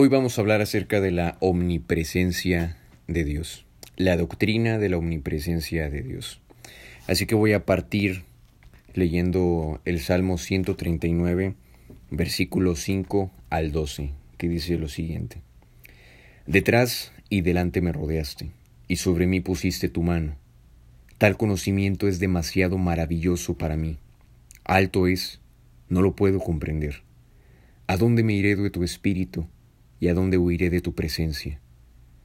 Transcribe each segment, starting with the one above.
Hoy vamos a hablar acerca de la omnipresencia de Dios, la doctrina de la omnipresencia de Dios. Así que voy a partir leyendo el Salmo 139, versículos 5 al 12, que dice lo siguiente. Detrás y delante me rodeaste, y sobre mí pusiste tu mano. Tal conocimiento es demasiado maravilloso para mí. Alto es, no lo puedo comprender. ¿A dónde me iré de tu espíritu? ¿Y a dónde huiré de tu presencia?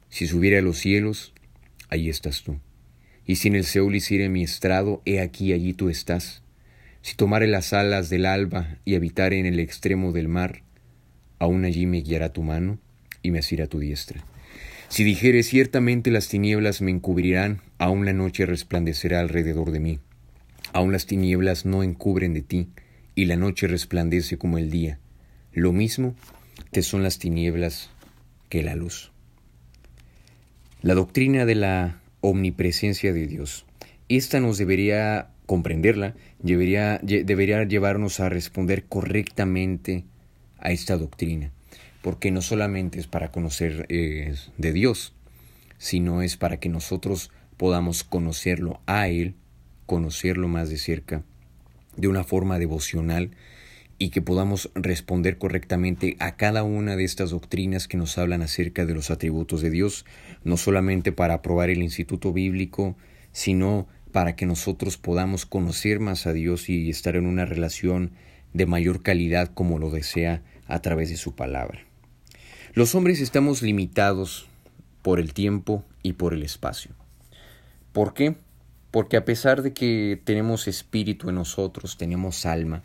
Si subiera a los cielos, allí estás tú. Y si en el Seol hiciere mi estrado, he aquí allí tú estás. Si tomare las alas del alba y habitare en el extremo del mar, aún allí me guiará tu mano y me asirá tu diestra. Si dijere ciertamente las tinieblas me encubrirán, aún la noche resplandecerá alrededor de mí. Aún las tinieblas no encubren de ti, y la noche resplandece como el día. Lo mismo son las tinieblas que la luz. La doctrina de la omnipresencia de Dios. Esta nos debería comprenderla, debería, debería llevarnos a responder correctamente a esta doctrina, porque no solamente es para conocer eh, de Dios, sino es para que nosotros podamos conocerlo a Él, conocerlo más de cerca, de una forma devocional y que podamos responder correctamente a cada una de estas doctrinas que nos hablan acerca de los atributos de Dios, no solamente para aprobar el instituto bíblico, sino para que nosotros podamos conocer más a Dios y estar en una relación de mayor calidad como lo desea a través de su palabra. Los hombres estamos limitados por el tiempo y por el espacio. ¿Por qué? Porque a pesar de que tenemos espíritu en nosotros, tenemos alma,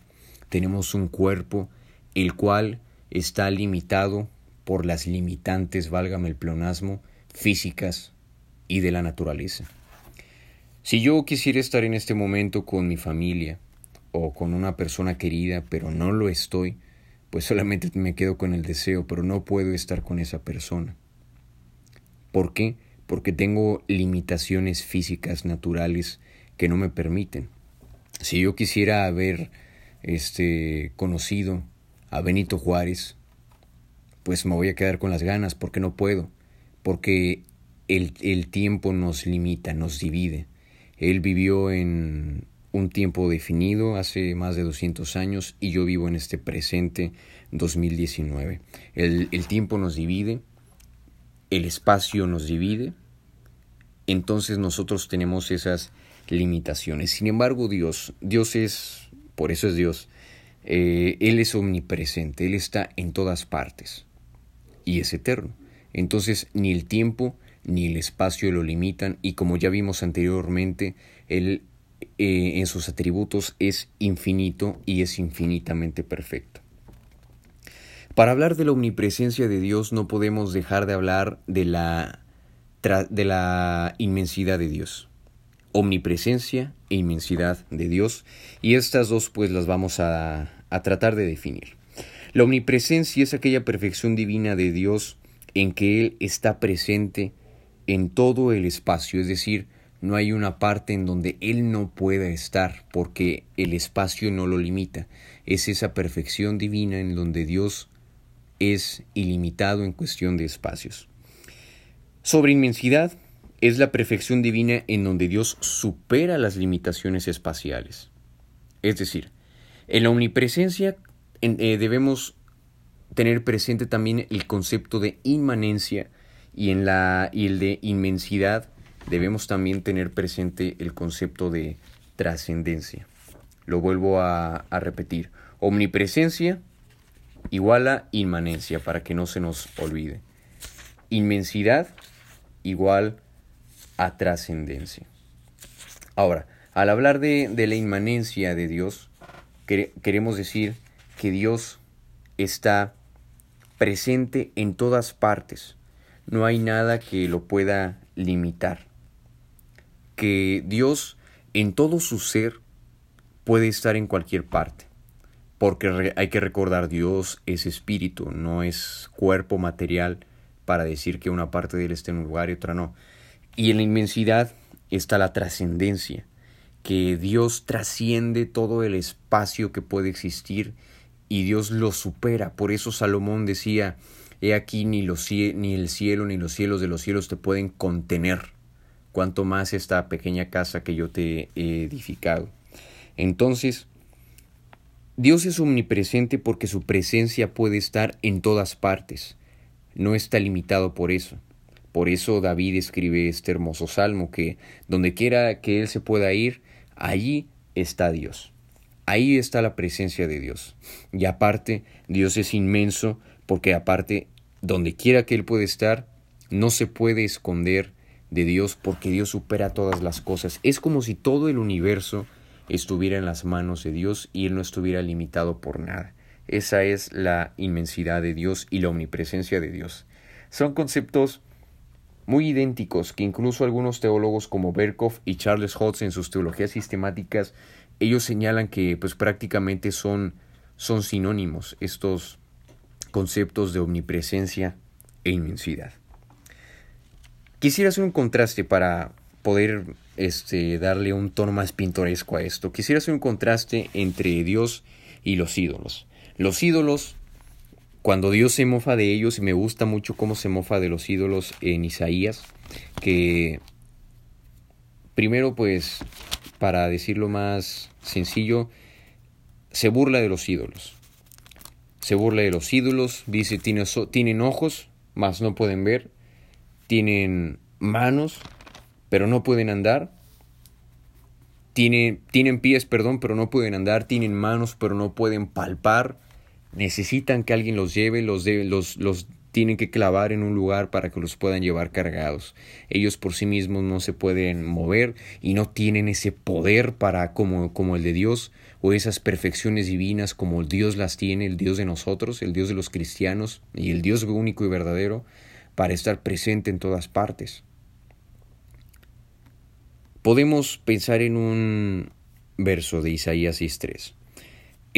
tenemos un cuerpo el cual está limitado por las limitantes, válgame el pleonasmo, físicas y de la naturaleza. Si yo quisiera estar en este momento con mi familia o con una persona querida, pero no lo estoy, pues solamente me quedo con el deseo, pero no puedo estar con esa persona. ¿Por qué? Porque tengo limitaciones físicas naturales que no me permiten. Si yo quisiera haber este, conocido a Benito Juárez, pues me voy a quedar con las ganas porque no puedo, porque el, el tiempo nos limita, nos divide. Él vivió en un tiempo definido hace más de 200 años y yo vivo en este presente 2019. El, el tiempo nos divide, el espacio nos divide, entonces nosotros tenemos esas limitaciones. Sin embargo, Dios, Dios es por eso es Dios. Eh, él es omnipresente, Él está en todas partes y es eterno. Entonces ni el tiempo ni el espacio lo limitan y como ya vimos anteriormente, Él eh, en sus atributos es infinito y es infinitamente perfecto. Para hablar de la omnipresencia de Dios no podemos dejar de hablar de la, de la inmensidad de Dios omnipresencia e inmensidad de Dios y estas dos pues las vamos a, a tratar de definir. La omnipresencia es aquella perfección divina de Dios en que Él está presente en todo el espacio, es decir, no hay una parte en donde Él no pueda estar porque el espacio no lo limita. Es esa perfección divina en donde Dios es ilimitado en cuestión de espacios. Sobre inmensidad, es la perfección divina en donde Dios supera las limitaciones espaciales. Es decir, en la omnipresencia eh, debemos tener presente también el concepto de inmanencia y en la y el de inmensidad debemos también tener presente el concepto de trascendencia. Lo vuelvo a, repetir. Omnipresencia igual a inmanencia para que no se nos olvide. Inmensidad igual a trascendencia. Ahora, al hablar de, la inmanencia de Dios, queremos decir que Dios está presente en todas partes. No hay nada que lo pueda limitar. Que Dios en todo su ser puede estar en cualquier parte. Porque hay que recordar, Dios es espíritu, no es cuerpo material para decir que una parte de él está en un lugar y otra no. Y en la inmensidad está la trascendencia, que Dios trasciende todo el espacio que puede existir y Dios lo supera. Por eso Salomón decía, he aquí ni, los, ni el cielo ni los cielos de los cielos te pueden contener, cuanto más esta pequeña casa que yo te he edificado. Entonces, Dios es omnipresente porque su presencia puede estar en todas partes, no está limitado por eso. Por eso David escribe este hermoso salmo que donde quiera que él se pueda ir, allí está Dios. Ahí está la presencia de Dios. Y aparte, Dios es inmenso porque aparte, donde quiera que Él puede estar, no se puede esconder de Dios porque Dios supera todas las cosas. Es como si todo el universo estuviera en las manos de Dios y Él no estuviera limitado por nada. Esa es la inmensidad de Dios y la omnipresencia de Dios. Son conceptos muy idénticos que incluso algunos teólogos como Berkhoff y Charles Hodge en sus teologías sistemáticas ellos señalan que pues prácticamente son, son sinónimos estos conceptos de omnipresencia e inmensidad. Quisiera hacer un contraste para poder este, darle un tono más pintoresco a esto. Quisiera hacer un contraste entre Dios y los ídolos. Los ídolos, cuando Dios se mofa de ellos, y me gusta mucho cómo se mofa de los ídolos en Isaías, que primero pues para decirlo más sencillo, se burla de los ídolos. Se burla de los ídolos, dice, tienen ojos, mas no pueden ver, tienen manos, pero no pueden andar, tienen, tienen pies, perdón, pero no pueden andar, tienen manos, pero no pueden palpar, necesitan que alguien los lleve, los, los, los tienen que clavar en un lugar para que los puedan llevar cargados. Ellos por sí mismos no se pueden mover y no tienen ese poder para como, como el de Dios o esas perfecciones divinas como Dios las tiene, el Dios de nosotros, el Dios de los cristianos y el Dios único y verdadero para estar presente en todas partes. Podemos pensar en un verso de Isaías 6.3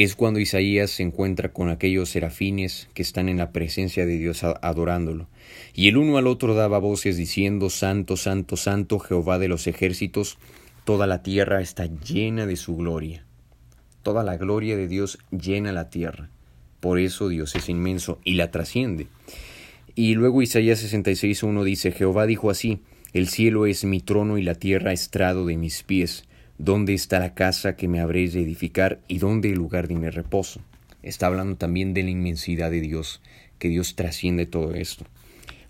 es cuando Isaías se encuentra con aquellos serafines que están en la presencia de Dios adorándolo. Y el uno al otro daba voces diciendo, Santo, Santo, Santo, Jehová de los ejércitos, toda la tierra está llena de su gloria. Toda la gloria de Dios llena la tierra. Por eso Dios es inmenso y la trasciende. Y luego Isaías 66.1 dice, Jehová dijo así, el cielo es mi trono y la tierra estrado de mis pies. ¿Dónde está la casa que me habréis de edificar y dónde el lugar de mi reposo? Está hablando también de la inmensidad de Dios, que Dios trasciende todo esto.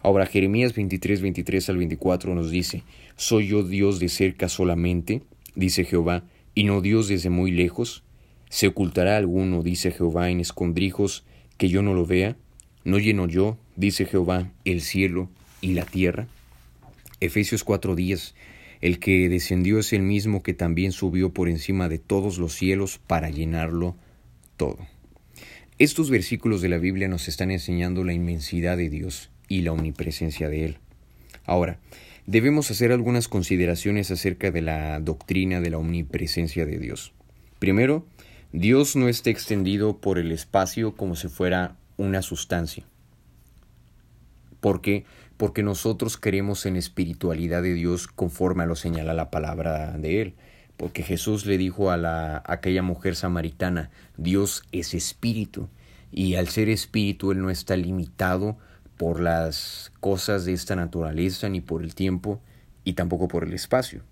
Ahora Jeremías 23, 23 al 24 nos dice, ¿Soy yo Dios de cerca solamente? dice Jehová, y no Dios desde muy lejos. ¿Se ocultará alguno, dice Jehová, en escondrijos, que yo no lo vea? ¿No lleno yo, dice Jehová, el cielo y la tierra? Efesios 4:10 el que descendió es el mismo que también subió por encima de todos los cielos para llenarlo todo. Estos versículos de la Biblia nos están enseñando la inmensidad de Dios y la omnipresencia de Él. Ahora, debemos hacer algunas consideraciones acerca de la doctrina de la omnipresencia de Dios. Primero, Dios no está extendido por el espacio como si fuera una sustancia. ¿Por qué? Porque nosotros creemos en espiritualidad de Dios conforme a lo señala la palabra de Él. Porque Jesús le dijo a, la, aquella mujer samaritana, Dios es espíritu. Y al ser espíritu, Él no está limitado por las cosas de esta naturaleza, ni por el tiempo, y tampoco por el espacio.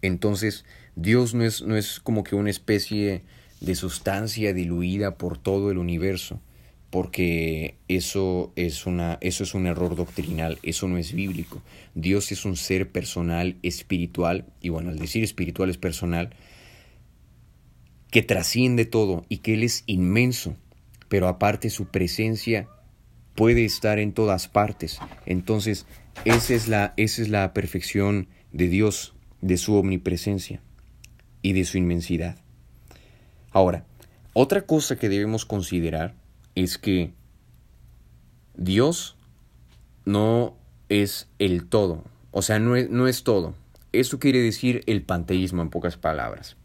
Entonces, Dios no es, no es como que una especie de sustancia diluida por todo el universo porque eso es, una, eso es un error doctrinal, eso no es bíblico. Dios es un ser personal, espiritual, y bueno, al decir espiritual es personal, que trasciende todo y que Él es inmenso, pero aparte su presencia puede estar en todas partes. Entonces, esa es la, esa es la perfección de Dios, de su omnipresencia y de su inmensidad. Ahora, otra cosa que debemos considerar es que Dios no es el todo, o sea, no es, no es todo. Esto quiere decir el panteísmo en pocas palabras.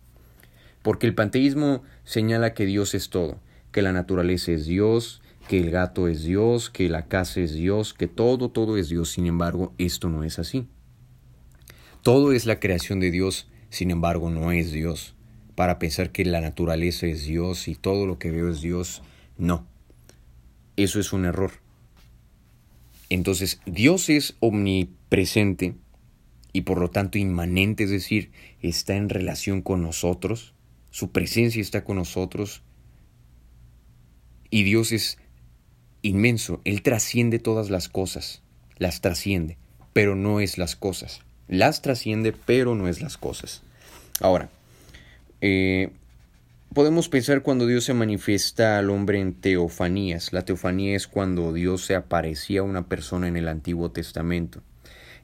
Porque el panteísmo señala que Dios es todo, que la naturaleza es Dios, que el gato es Dios, que la casa es Dios, que todo, todo es Dios. Sin embargo, esto no es así. Todo es la creación de Dios, sin embargo, no es Dios. Para pensar que la naturaleza es Dios y todo lo que veo es Dios, no. Eso es un error. Entonces, Dios es omnipresente y por lo tanto inmanente, es decir, está en relación con nosotros, su presencia está con nosotros y Dios es inmenso, Él trasciende todas las cosas, las trasciende, pero no es las cosas, las trasciende, pero no es las cosas. Ahora, eh, podemos pensar cuando Dios se manifiesta al hombre en teofanías. La teofanía es cuando Dios se aparecía a una persona en el Antiguo Testamento.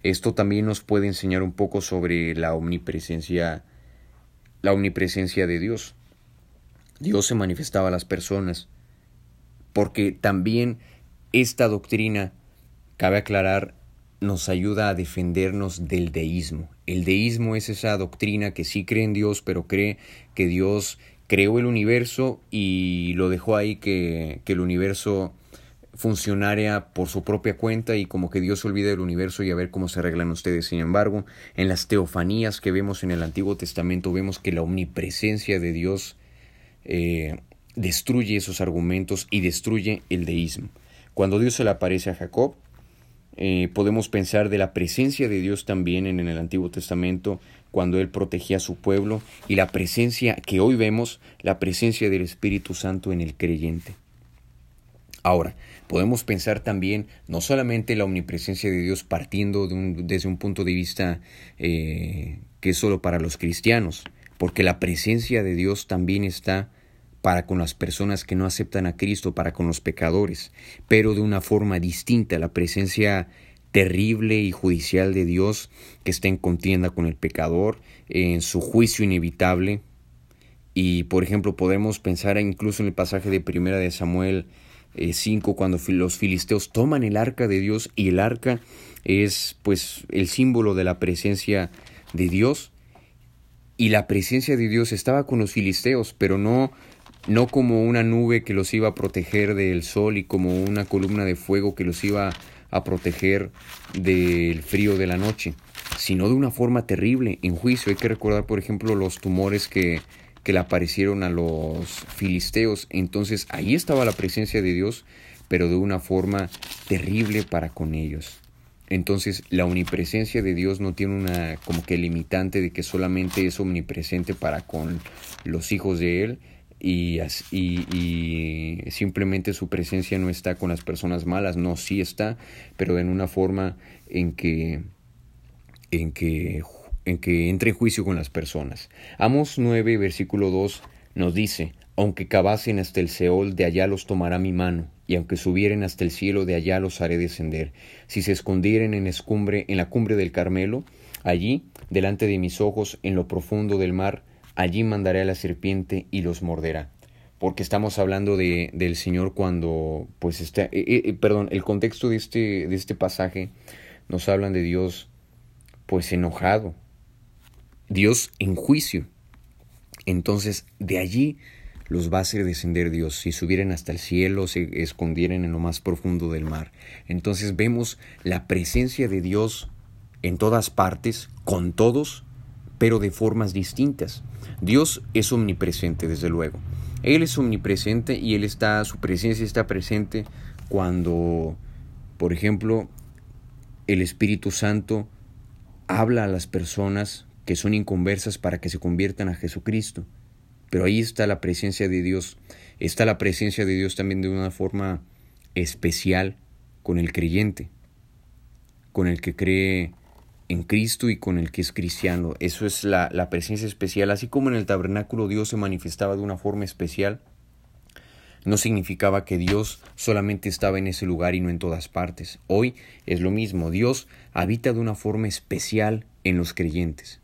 Esto también nos puede enseñar un poco sobre la omnipresencia, la omnipresencia de Dios. Dios se manifestaba a las personas, porque también esta doctrina, cabe aclarar, nos ayuda a defendernos del deísmo. El deísmo es esa doctrina que sí cree en Dios, pero cree que Dios creó el universo y lo dejó ahí que, que el universo funcionara por su propia cuenta y como que Dios se olvida del universo y a ver cómo se arreglan ustedes. Sin embargo, en las teofanías que vemos en el Antiguo Testamento vemos que la omnipresencia de Dios eh, destruye esos argumentos y destruye el deísmo. Cuando Dios se le aparece a Jacob, eh, podemos pensar de la presencia de Dios también en el Antiguo Testamento cuando Él protegía a su pueblo y la presencia que hoy vemos, la presencia del Espíritu Santo en el creyente. Ahora, podemos pensar también no solamente la omnipresencia de Dios partiendo desde un punto de vista eh, que es solo para los cristianos, porque la presencia de Dios también está para con las personas que no aceptan a Cristo, para con los pecadores, pero de una forma distinta, la presencia terrible y judicial de Dios que está en contienda con el pecador, en su juicio inevitable. Y por ejemplo, podemos pensar incluso en el pasaje de Primera de Samuel 5 eh, cuando los filisteos toman el arca de Dios y el arca es pues el símbolo de la presencia de Dios y la presencia de Dios estaba con los filisteos, pero no no como una nube que los iba a proteger del sol y como una columna de fuego que los iba a proteger del frío de la noche, sino de una forma terrible en juicio. Hay que recordar, por ejemplo, los tumores que, que le aparecieron a los filisteos. Entonces ahí estaba la presencia de Dios, pero de una forma terrible para con ellos. Entonces la omnipresencia de Dios no tiene una como que limitante de que solamente es omnipresente para con los hijos de Él, y, y, simplemente su presencia no está con las personas malas, no, sí está, pero en una forma en que, en que, en que entre en juicio con las personas. Amos 9, versículo 2 nos dice, aunque cavasen hasta el Seol, de allá los tomará mi mano, y aunque subieren hasta el cielo, de allá los haré descender. Si se escondieren en escumbre, en la cumbre del Carmelo, allí, delante de mis ojos, en lo profundo del mar, allí mandaré a la serpiente y los morderá. Porque estamos hablando de, del Señor cuando, pues está, eh, eh, eh, perdón, el contexto de este, de este pasaje nos hablan de Dios, pues enojado, Dios en juicio. Entonces, de allí los va a hacer descender Dios, si subieran hasta el cielo, se escondieran en lo más profundo del mar. Entonces vemos la presencia de Dios en todas partes, con todos, pero de formas distintas. Dios es omnipresente, desde luego. Él es omnipresente y Él está, su presencia está presente cuando, por ejemplo, el Espíritu Santo habla a las personas que son inconversas para que se conviertan a Jesucristo. Pero ahí está la presencia de Dios. Está la presencia de Dios también de una forma especial con el creyente, con el que cree en Cristo y con el que es cristiano. Eso es la, la, presencia especial. Así como en el tabernáculo Dios se manifestaba de una forma especial, no significaba que Dios solamente estaba en ese lugar y no en todas partes. Hoy es lo mismo. Dios habita de una forma especial en los creyentes.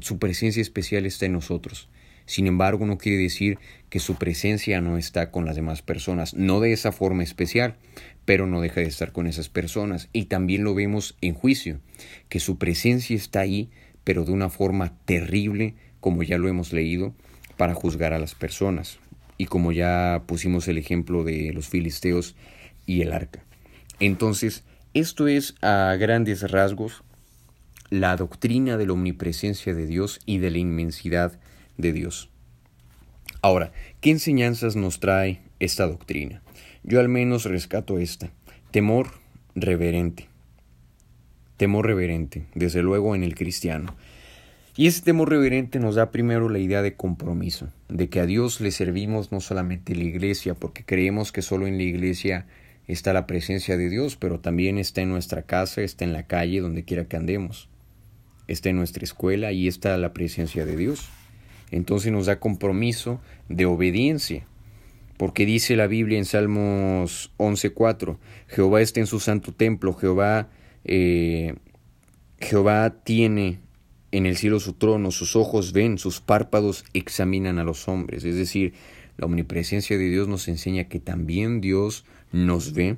Su presencia especial está en nosotros. Sin embargo, no quiere decir que su presencia no está con las demás personas, no de esa forma especial, pero no deja de estar con esas personas. Y también lo vemos en juicio, que su presencia está ahí, pero de una forma terrible, como ya lo hemos leído, para juzgar a las personas. Y como ya pusimos el ejemplo de los filisteos y el arca. Entonces, esto es a grandes rasgos la doctrina de la omnipresencia de Dios y de la inmensidad de Dios. Ahora, ¿qué enseñanzas nos trae esta doctrina? Yo al menos rescato esta. Temor reverente. Temor reverente, desde luego en el cristiano. Y ese temor reverente nos da primero la idea de compromiso, de que a Dios le servimos no solamente en la iglesia, porque creemos que solo en la iglesia está la presencia de Dios, pero también está en nuestra casa, está en la calle, donde quiera que andemos, está en nuestra escuela y está la presencia de Dios. Entonces nos da compromiso de obediencia, porque dice la Biblia en Salmos 11.4, Jehová está en su santo templo, Jehová, eh, Jehová tiene en el cielo su trono, sus ojos ven, sus párpados examinan a los hombres. Es decir, la omnipresencia de Dios nos enseña que también Dios nos ve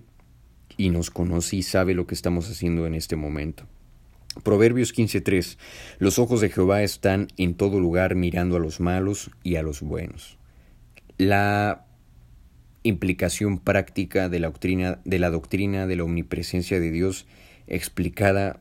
y nos conoce y sabe lo que estamos haciendo en este momento. Proverbios 15:3 Los ojos de Jehová están en todo lugar mirando a los malos y a los buenos. La implicación práctica de la doctrina de la, doctrina de la omnipresencia de Dios explicada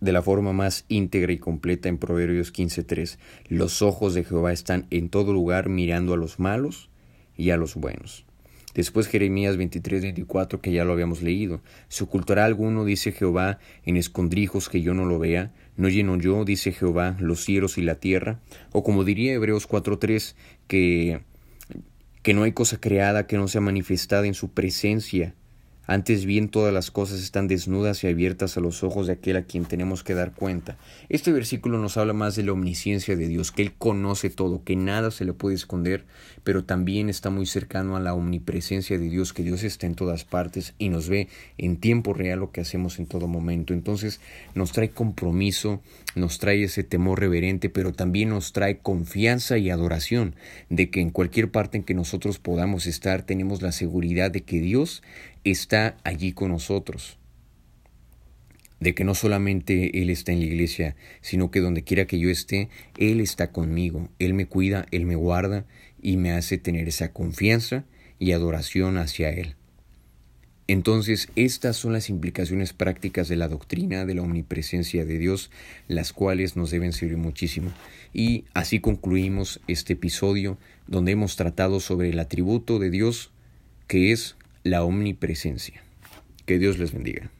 de la forma más íntegra y completa en Proverbios 15.3. Los ojos de Jehová están en todo lugar mirando a los malos y a los buenos. Después Jeremías 23.24 que ya lo habíamos leído. ¿Se ocultará alguno, dice Jehová, en escondrijos que yo no lo vea? ¿No lleno yo, dice Jehová, los cielos y la tierra? O como diría Hebreos 4.3, que, que no hay cosa creada que no sea manifestada en su presencia antes bien todas las cosas están desnudas y abiertas a los ojos de aquel a quien tenemos que dar cuenta. Este versículo nos habla más de la omnisciencia de Dios, que Él conoce todo, que nada se le puede esconder, pero también está muy cercano a la omnipresencia de Dios, que Dios está en todas partes y nos ve en tiempo real lo que hacemos en todo momento. Entonces nos trae compromiso, nos trae ese temor reverente, pero también nos trae confianza y adoración de que en cualquier parte en que nosotros podamos estar tenemos la seguridad de que Dios está allí con nosotros. De que no solamente Él está en la iglesia, sino que donde quiera que yo esté, Él está conmigo. Él me cuida, Él me guarda y me hace tener esa confianza y adoración hacia Él. Entonces, estas son las implicaciones prácticas de la doctrina de la omnipresencia de Dios, las cuales nos deben servir muchísimo. Y así concluimos este episodio donde hemos tratado sobre el atributo de Dios que es la omnipresencia. Que Dios les bendiga.